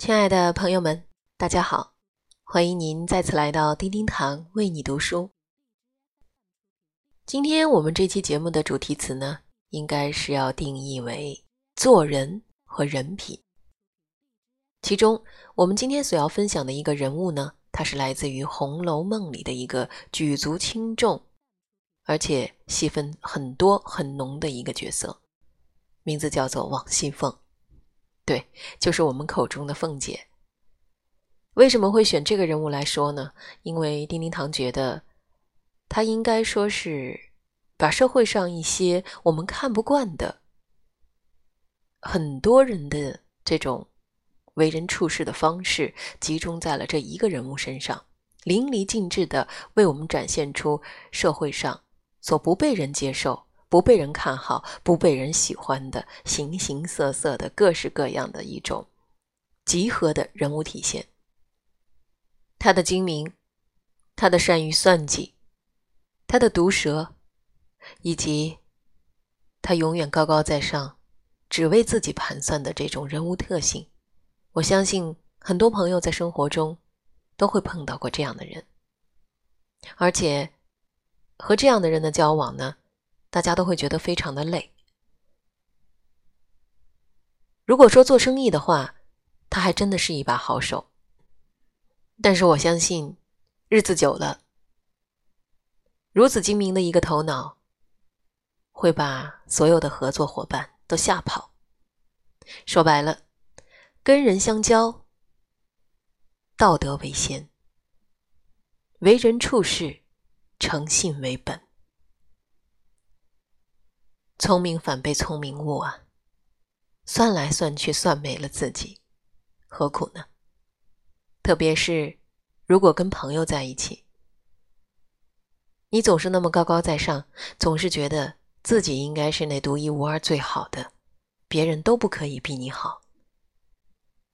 亲爱的朋友们，大家好！欢迎您再次来到叮叮堂为你读书。今天我们这期节目的主题词呢，应该是要定义为做人和人品。其中，我们今天所要分享的一个人物呢，他是来自于《红楼梦》里的一个举足轻重，而且戏份很多很浓的一个角色，名字叫做王熙凤。对，就是我们口中的凤姐。为什么会选这个人物来说呢？因为丁丁堂觉得，他应该说是把社会上一些我们看不惯的很多人的这种为人处事的方式，集中在了这一个人物身上，淋漓尽致的为我们展现出社会上所不被人接受。不被人看好、不被人喜欢的形形色色的各式各样的一种集合的人物体现。他的精明，他的善于算计，他的毒舌，以及他永远高高在上、只为自己盘算的这种人物特性，我相信很多朋友在生活中都会碰到过这样的人，而且和这样的人的交往呢。大家都会觉得非常的累。如果说做生意的话，他还真的是一把好手。但是我相信，日子久了，如此精明的一个头脑，会把所有的合作伙伴都吓跑。说白了，跟人相交，道德为先，为人处事，诚信为本。聪明反被聪明误啊！算来算去算没了自己，何苦呢？特别是如果跟朋友在一起，你总是那么高高在上，总是觉得自己应该是那独一无二、最好的，别人都不可以比你好。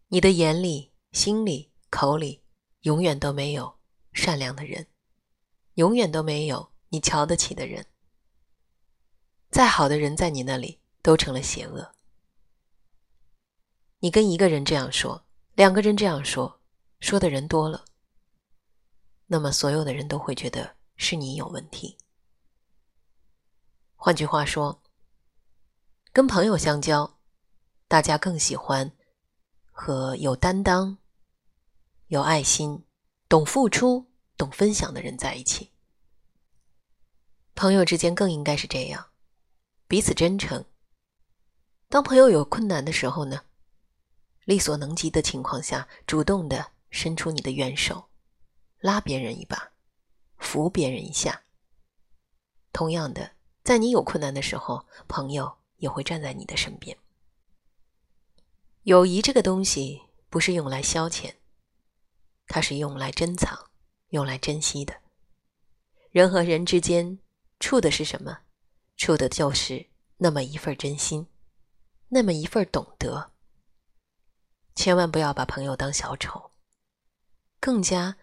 你的眼里、心里、口里，永远都没有善良的人，永远都没有你瞧得起的人。再好的人，在你那里都成了邪恶。你跟一个人这样说，两个人这样说，说的人多了，那么所有的人都会觉得是你有问题。换句话说，跟朋友相交，大家更喜欢和有担当、有爱心、懂付出、懂分享的人在一起。朋友之间更应该是这样。彼此真诚。当朋友有困难的时候呢，力所能及的情况下，主动的伸出你的援手，拉别人一把，扶别人一下。同样的，在你有困难的时候，朋友也会站在你的身边。友谊这个东西不是用来消遣，它是用来珍藏、用来珍惜的。人和人之间处的是什么？处的就是那么一份真心，那么一份懂得。千万不要把朋友当小丑，更加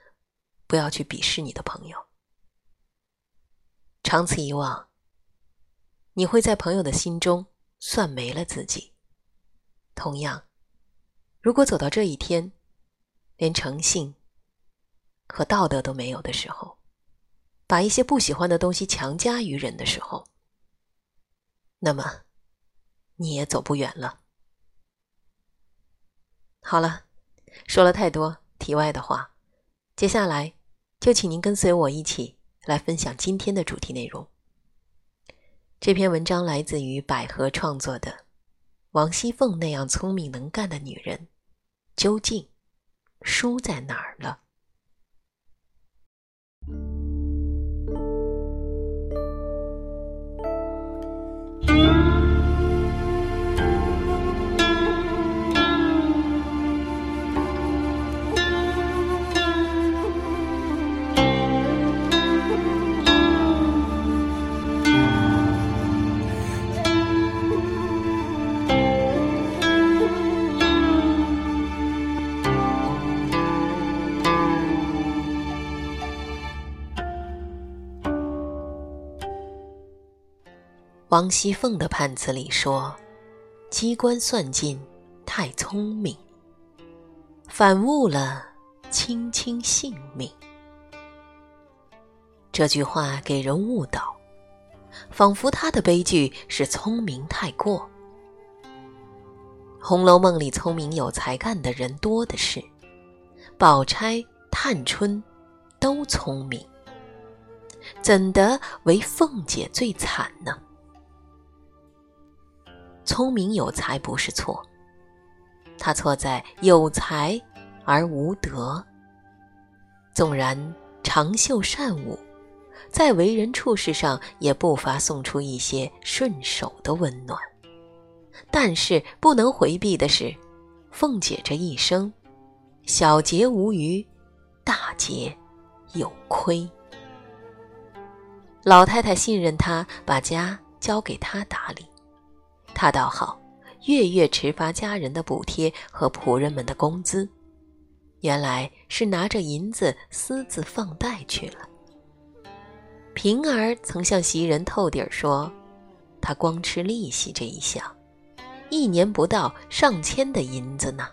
不要去鄙视你的朋友。长此以往，你会在朋友的心中算没了自己。同样，如果走到这一天，连诚信和道德都没有的时候，把一些不喜欢的东西强加于人的时候，那么，你也走不远了。好了，说了太多题外的话，接下来就请您跟随我一起来分享今天的主题内容。这篇文章来自于百合创作的《王熙凤那样聪明能干的女人，究竟输在哪儿了》。王熙凤的判词里说：“机关算尽太聪明。”反误了卿卿性命。这句话给人误导，仿佛他的悲剧是聪明太过。《红楼梦》里聪明有才干的人多的是，宝钗、探春都聪明，怎得唯凤姐最惨呢？聪明有才不是错，他错在有才而无德。纵然长袖善舞。在为人处事上，也不乏送出一些顺手的温暖，但是不能回避的是，凤姐这一生，小节无余，大节有亏。老太太信任她，把家交给她打理，他倒好，月月迟发家人的补贴和仆人们的工资，原来是拿着银子私自放贷去了。平儿曾向袭人透底儿说：“他光吃利息这一项，一年不到上千的银子呢。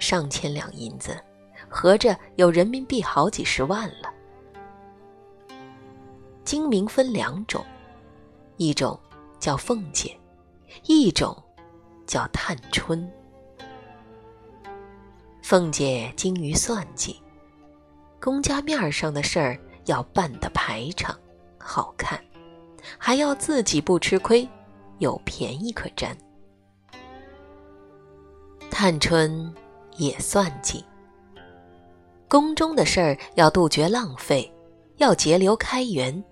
上千两银子，合着有人民币好几十万了。精明分两种，一种叫凤姐，一种叫探春。凤姐精于算计，公家面上的事儿。”要办得排场、好看，还要自己不吃亏，有便宜可占。探春也算计，宫中的事儿要杜绝浪费，要节流开源，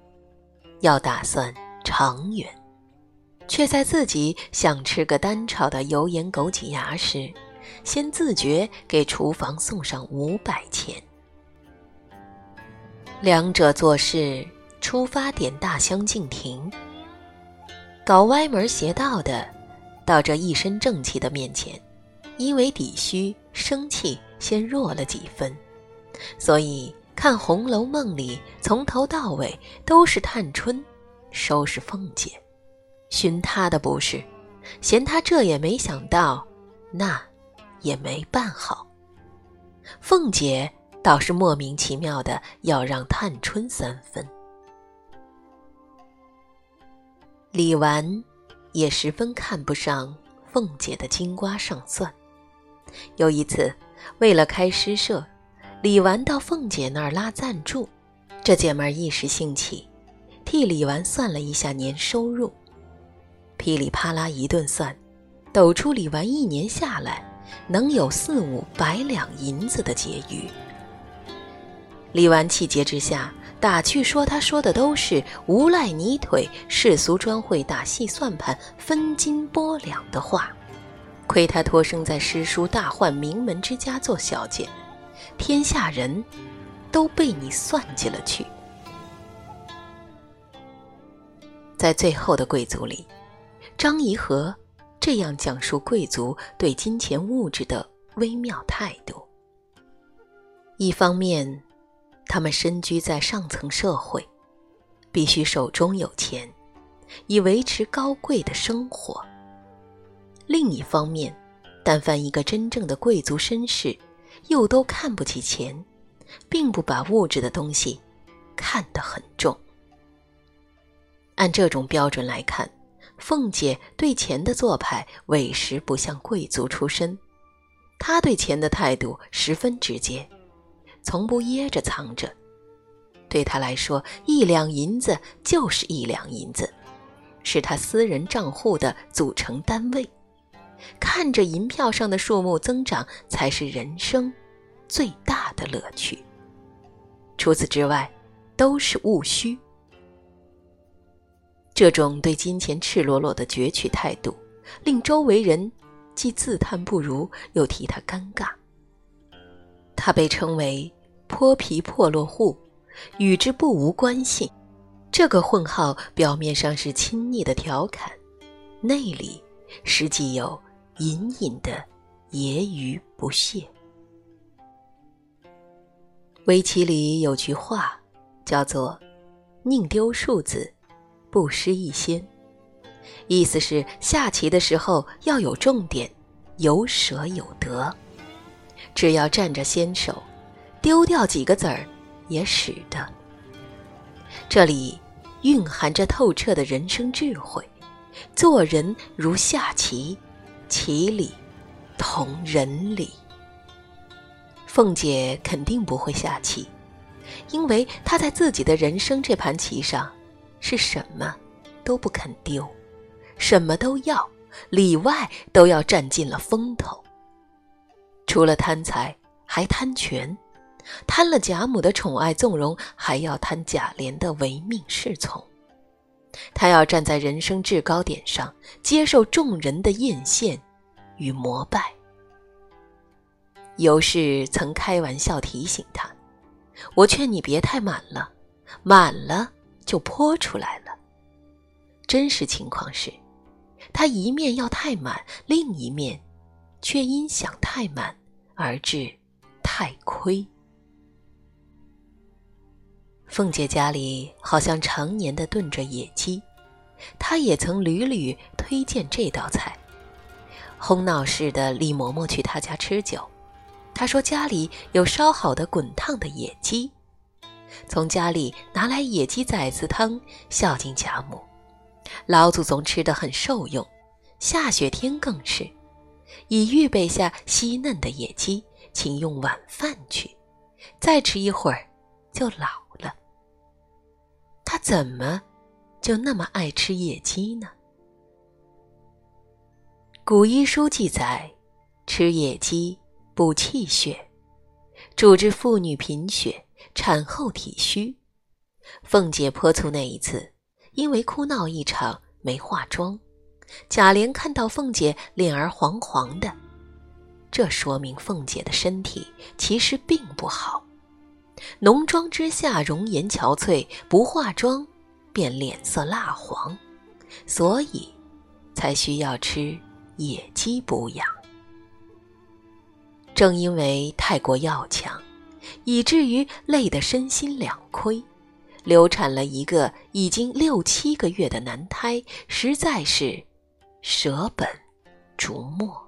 要打算长远，却在自己想吃个单炒的油盐枸杞芽时，先自觉给厨房送上五百钱。两者做事出发点大相径庭，搞歪门邪道的，到这一身正气的面前，因为底虚生气，先弱了几分。所以看《红楼梦》里，从头到尾都是探春收拾凤姐，寻她的不是，嫌她这也没想到，那也没办好。凤姐。倒是莫名其妙的要让探春三分。李纨也十分看不上凤姐的金瓜上算。有一次，为了开诗社，李纨到凤姐那儿拉赞助，这姐们儿一时兴起，替李纨算了一下年收入，噼里啪啦一顿算，抖出李纨一年下来能有四五百两银子的结余。李纨气结之下，打趣说：“他说的都是无赖泥腿，世俗专会打细算盘、分金拨两的话。亏他托生在诗书大宦名门之家做小姐，天下人都被你算计了去。”在最后的贵族里，张颐和这样讲述贵族对金钱物质的微妙态度：一方面。他们身居在上层社会，必须手中有钱，以维持高贵的生活。另一方面，但凡一个真正的贵族绅士，又都看不起钱，并不把物质的东西看得很重。按这种标准来看，凤姐对钱的做派委实不像贵族出身，她对钱的态度十分直接。从不掖着藏着，对他来说，一两银子就是一两银子，是他私人账户的组成单位。看着银票上的数目增长，才是人生最大的乐趣。除此之外，都是务虚。这种对金钱赤裸裸的攫取态度，令周围人既自叹不如，又替他尴尬。他被称为“泼皮破落户”，与之不无关系。这个混号表面上是亲昵的调侃，内里实际有隐隐的揶揄不屑。围棋里有句话，叫做“宁丢数子，不失一先”，意思是下棋的时候要有重点，有舍有得。只要占着先手，丢掉几个子儿也使得。这里蕴含着透彻的人生智慧。做人如下棋，棋理同人理。凤姐肯定不会下棋，因为她在自己的人生这盘棋上，是什么都不肯丢，什么都要，里外都要占尽了风头。除了贪财，还贪权，贪了贾母的宠爱纵容，还要贪贾琏的唯命是从。他要站在人生制高点上，接受众人的艳羡与膜拜。尤氏曾开玩笑提醒他：“我劝你别太满了，满了就泼出来了。”真实情况是，他一面要太满，另一面却因想太满而致太亏。凤姐家里好像常年的炖着野鸡，她也曾屡屡推荐这道菜。哄闹似的，李嬷嬷去她家吃酒，她说家里有烧好的滚烫的野鸡，从家里拿来野鸡崽子汤孝敬贾母。老祖宗吃得很受用，下雪天更是，已预备下细嫩的野鸡，请用晚饭去，再吃一会儿就老了。他怎么就那么爱吃野鸡呢？古医书记载，吃野鸡补气血，主治妇女贫血、产后体虚。凤姐泼醋那一次，因为哭闹一场没化妆，贾琏看到凤姐脸儿黄黄的，这说明凤姐的身体其实并不好。浓妆之下，容颜憔悴；不化妆，便脸色蜡黄，所以才需要吃野鸡补养。正因为太过要强，以至于累得身心两亏，流产了一个已经六七个月的男胎，实在是舍本逐末。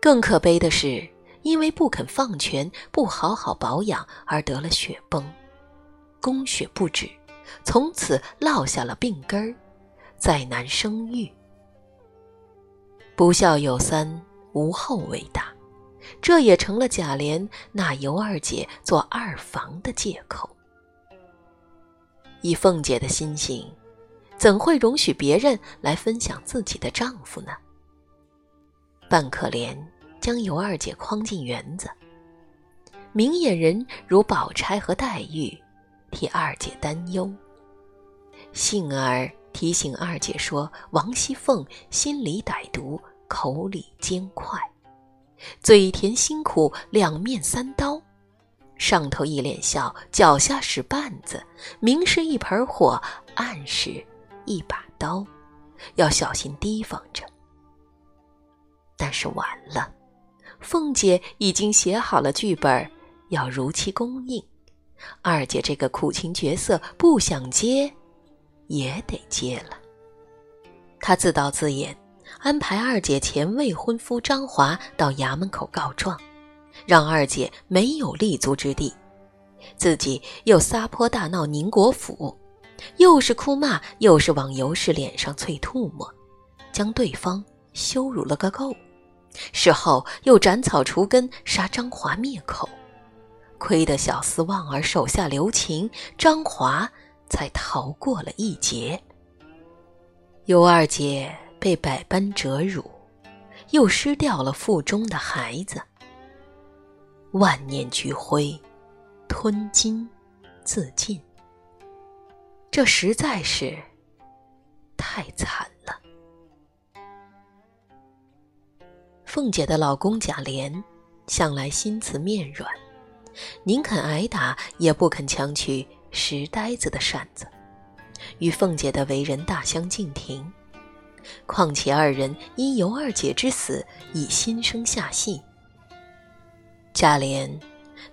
更可悲的是。因为不肯放权，不好好保养，而得了血崩，宫血不止，从此落下了病根儿，再难生育。不孝有三，无后为大，这也成了贾琏纳尤二姐做二房的借口。以凤姐的心性，怎会容许别人来分享自己的丈夫呢？半可怜。将尤二姐诓进园子，明眼人如宝钗和黛玉，替二姐担忧。幸而提醒二姐说：“王熙凤心里歹毒，口里尖快，嘴甜心苦，两面三刀，上头一脸笑，脚下使绊子，明是一盆火，暗是一把刀，要小心提防着。”但是晚了。凤姐已经写好了剧本，要如期公映。二姐这个苦情角色不想接，也得接了。她自导自演，安排二姐前未婚夫张华到衙门口告状，让二姐没有立足之地。自己又撒泼大闹宁国府，又是哭骂，又是往尤氏脸上啐唾沫，将对方羞辱了个够。事后又斩草除根，杀张华灭口，亏得小厮望儿手下留情，张华才逃过了一劫。尤二姐被百般折辱，又失掉了腹中的孩子，万念俱灰，吞金自尽。这实在是太惨了。凤姐的老公贾琏向来心慈面软，宁肯挨打也不肯强取石呆子的扇子，与凤姐的为人大相径庭。况且二人因尤二姐之死已心生下戏，贾琏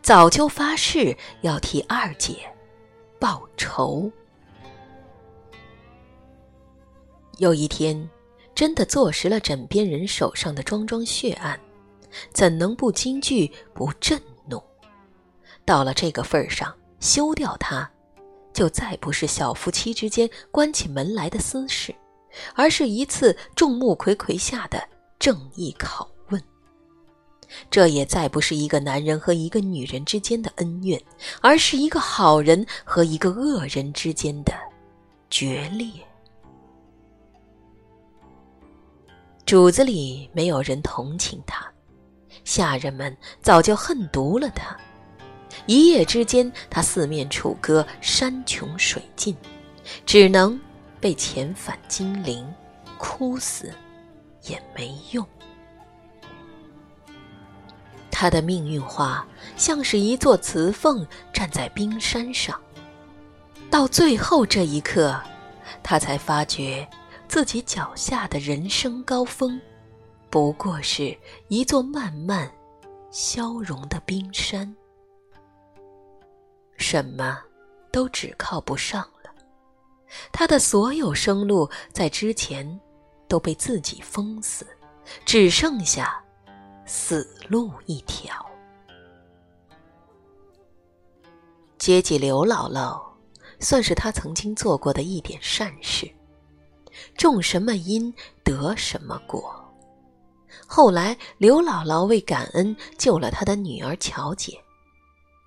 早就发誓要替二姐报仇。有一天。真的坐实了枕边人手上的桩桩血案，怎能不惊惧、不震怒？到了这个份儿上，休掉他，就再不是小夫妻之间关起门来的私事，而是一次众目睽睽下的正义拷问。这也再不是一个男人和一个女人之间的恩怨，而是一个好人和一个恶人之间的决裂。主子里没有人同情他，下人们早就恨毒了他。一夜之间，他四面楚歌，山穷水尽，只能被遣返金陵，哭死也没用。他的命运画像是一座瓷凤站在冰山上，到最后这一刻，他才发觉自己脚下的人生高峰，不过是一座慢慢消融的冰山，什么都只靠不上。他的所有生路在之前都被自己封死，只剩下。死路一条。接济刘姥姥，算是他曾经做过的一点善事。种什么因得什么果。后来刘姥姥为感恩救了他的女儿乔姐，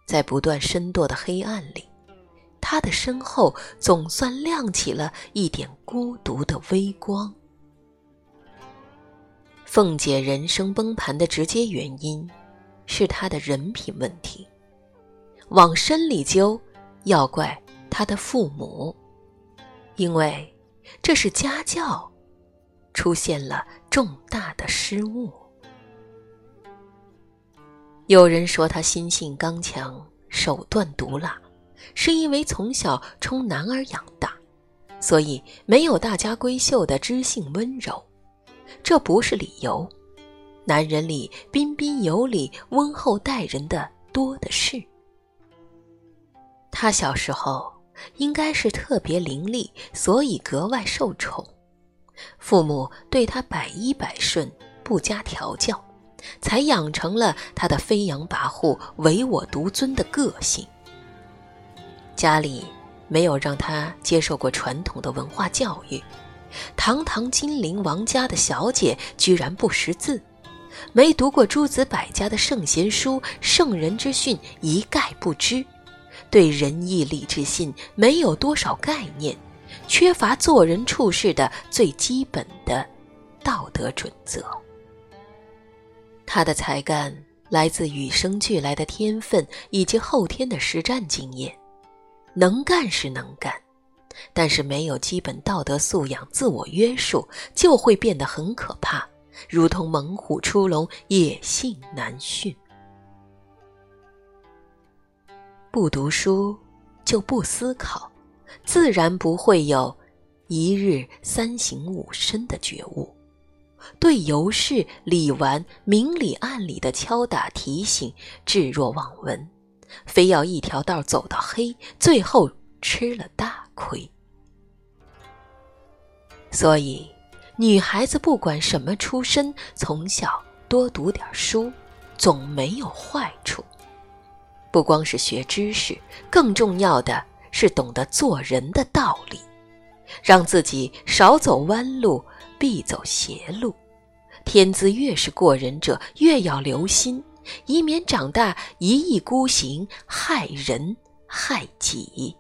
在不断深堕的黑暗里，他的身后总算亮起了一点孤独的微光。凤姐人生崩盘的直接原因，是她的人品问题。往深里究，要怪她的父母，因为这是家教出现了重大的失误。有人说她心性刚强，手段毒辣，是因为从小充男儿养大，所以没有大家闺秀的知性温柔。这不是理由，男人里彬彬有礼、温厚待人的多的是。他小时候应该是特别伶俐，所以格外受宠，父母对他百依百顺，不加调教，才养成了他的飞扬跋扈、唯我独尊的个性。家里没有让他接受过传统的文化教育。堂堂金陵王家的小姐，居然不识字，没读过诸子百家的圣贤书、圣人之训，一概不知，对仁义礼智信没有多少概念，缺乏做人处事的最基本的道德准则。他的才干来自与生俱来的天分以及后天的实战经验，能干是能干。但是没有基本道德素养、自我约束，就会变得很可怕，如同猛虎出笼，野性难驯。不读书就不思考，自然不会有一日三省吾身的觉悟。对尤氏、李纨明里暗里的敲打提醒，置若罔闻，非要一条道走到黑，最后。吃了大亏，所以女孩子不管什么出身，从小多读点书，总没有坏处。不光是学知识，更重要的是懂得做人的道理，让自己少走弯路，必走邪路。天资越是过人者，越要留心，以免长大一意孤行，害人害己。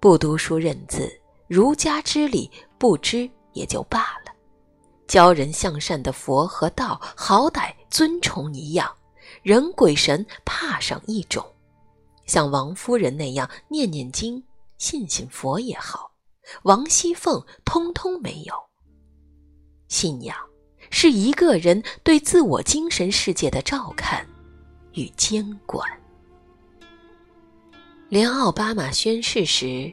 不读书认字，儒家之理不知也就罢了。教人向善的佛和道，好歹尊崇一样，人鬼神怕上一种。像王夫人那样念念经、信信佛也好，王熙凤通通没有。信仰是一个人对自我精神世界的照看与监管。连奥巴马宣誓时，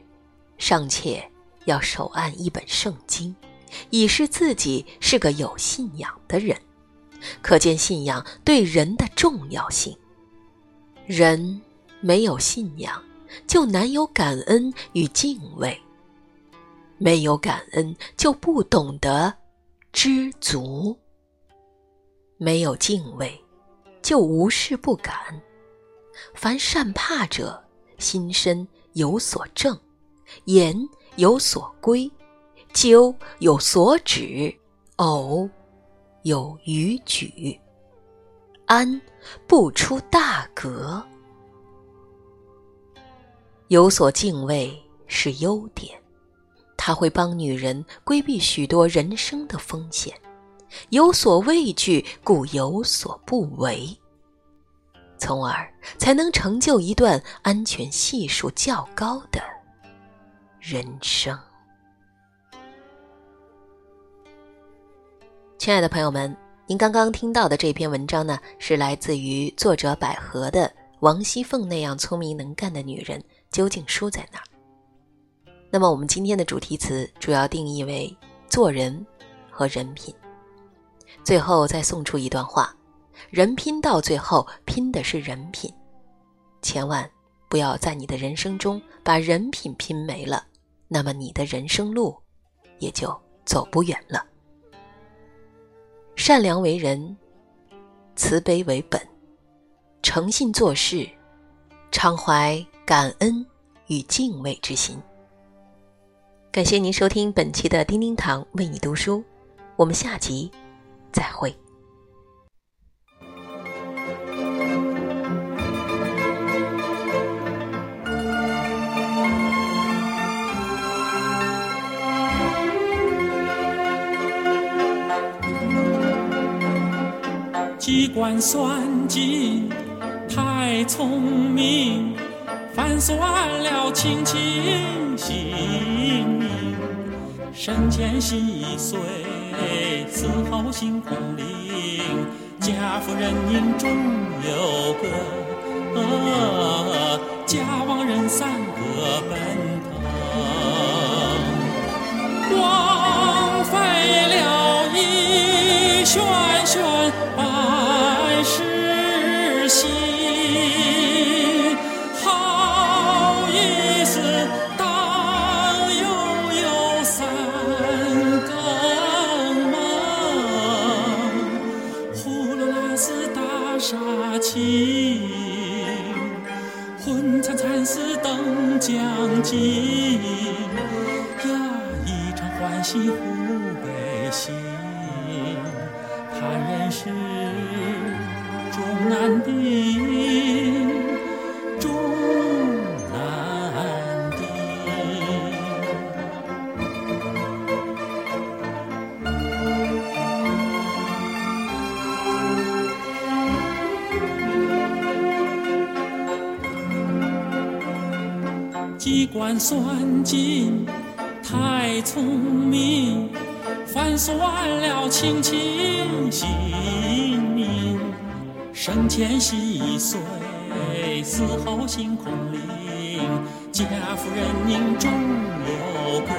尚且要手按一本圣经，以示自己是个有信仰的人，可见信仰对人的重要性。人没有信仰，就难有感恩与敬畏；没有感恩，就不懂得知足。没有敬畏，就无事不敢；凡善怕者，心身有所正，言有所归，究有所止，偶有逾矩，安不出大格。有所敬畏是优点，他会帮女人规避许多人生的风险。有所畏惧，故有所不为，从而才能成就一段安全系数较高的人生。亲爱的朋友们，您刚刚听到的这篇文章呢，是来自于作者百合的《王熙凤那样聪明能干的女人究竟输在哪儿》。那么，我们今天的主题词主要定义为做人和人品。最后再送出一段话：人拼到最后拼的是人品，千万不要在你的人生中把人品拼没了，那么你的人生路也就走不远了。善良为人，慈悲为本，诚信做事，常怀感恩与敬畏之心。感谢您收听本期的叮叮堂为你读书，我们下集。再会。机关算尽太聪明，反算了卿卿性生前心已碎。伺候新空灵，家富人宁终有个，家亡人散各奔腾，枉费了一轩轩机关算尽太聪明，反算了卿卿性命。生前细碎，死后心空灵。家夫人宁中有个，